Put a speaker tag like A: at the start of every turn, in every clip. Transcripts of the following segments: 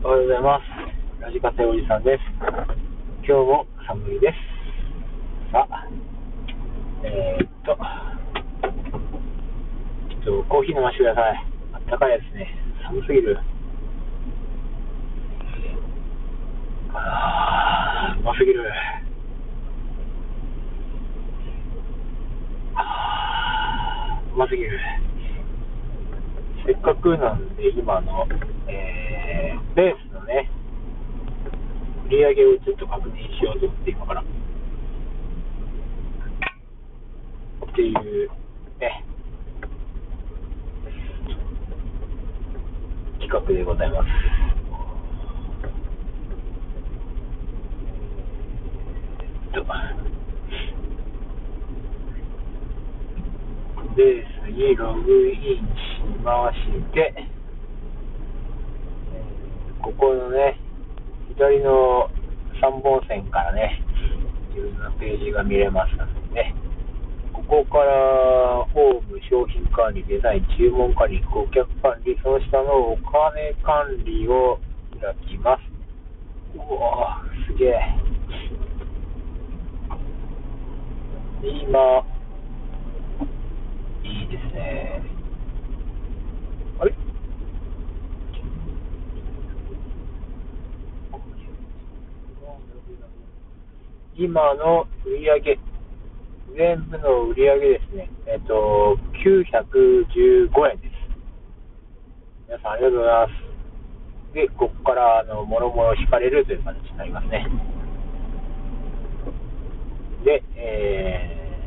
A: おはようございます。ラジカセおじさんです。今日も寒いです。さあ、えー、っと、ちょっとコーヒー飲ませてください。あったかいですね。寒すぎる。あー、うますぎる。あーうますぎる。せっかくなんで、今の、えー、ベースのね、売り上げをちょっと確認しようと思って、今から。っていう、ね、企画でございます。えーにログインしまして、えーここのね、左の3本線からね、自分のページが見れますのでね、ここからホーム、商品管理、デザイン、注文管理、顧客管理、その下のお金管理を開きます。うわぁ、すげえ。今、いいですね。あれ今の売り上げ、全部の売り上げですね、えっと、915円です。皆さんありがとうございます。で、ここから、あの、もろもろ引かれるという形になりますね。で、え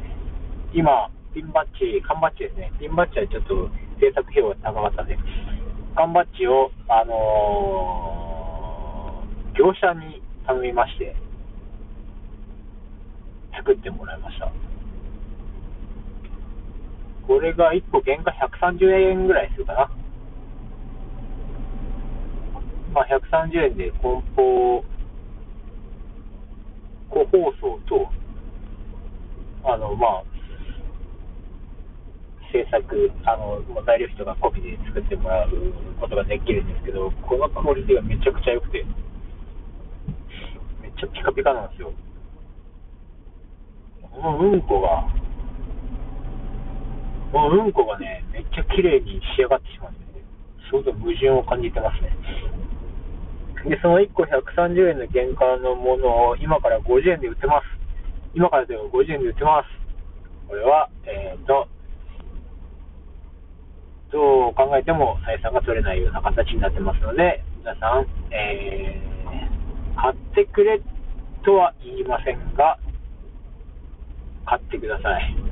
A: ー、今、ピンバッジ、缶バッジですね。ピンバッジはちょっと制作費用が高かったんで、缶バッジを、あのー業者に頼みまして、作ってもらいました。これが1個原価130円ぐらいするかな。まあ、130円で梱包、個包装と、あの、まあ、制作、あの、材料費とかコピーで作ってもらうことができるんですけど、このクオリティがめちゃくちゃ良くて、めっちゃピカピカなんですよ。このうんこが、このうんこがね、めっちゃ綺麗に仕上がってしまうんで、すごく矛盾を感じてますね。で、その1個130円の原価のものを今から50円で売ってます。今からでも50円で売ってます。これは、えっ、と、どう考えても採算が取れないような形になってますので、皆さん、えー、買ってくれとは言いませんが、買ってください。